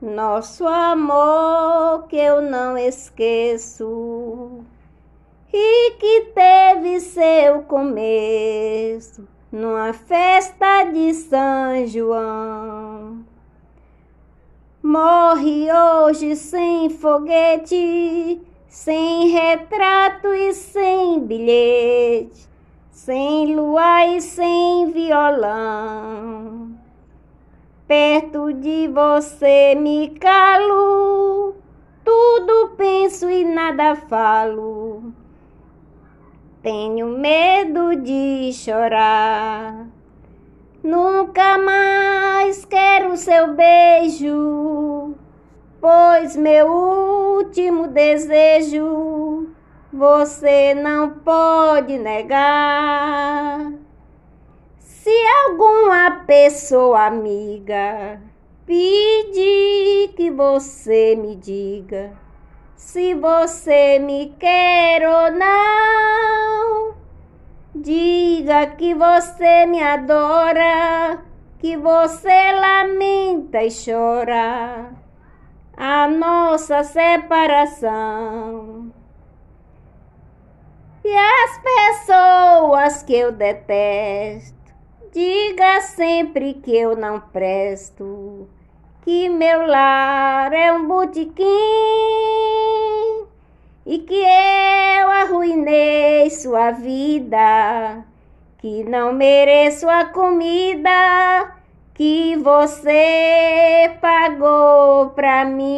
nosso amor que eu não esqueço e que teve seu começo numa festa de São João. Morre hoje sem foguete, sem retrato e sem bilhete, sem lua e sem violão. Perto de você me calo, tudo penso e nada falo. Tenho medo de chorar. Nunca mais quero seu beijo, pois meu último desejo você não pode negar. Se alguma pessoa amiga pedir que você me diga se você me quer ou não. Diga que você me adora, que você lamenta e chora a nossa separação. E as pessoas que eu detesto, diga sempre que eu não presto que meu lar é um botequim e que eu arruinei sua vida, que não mereço a comida que você pagou pra mim.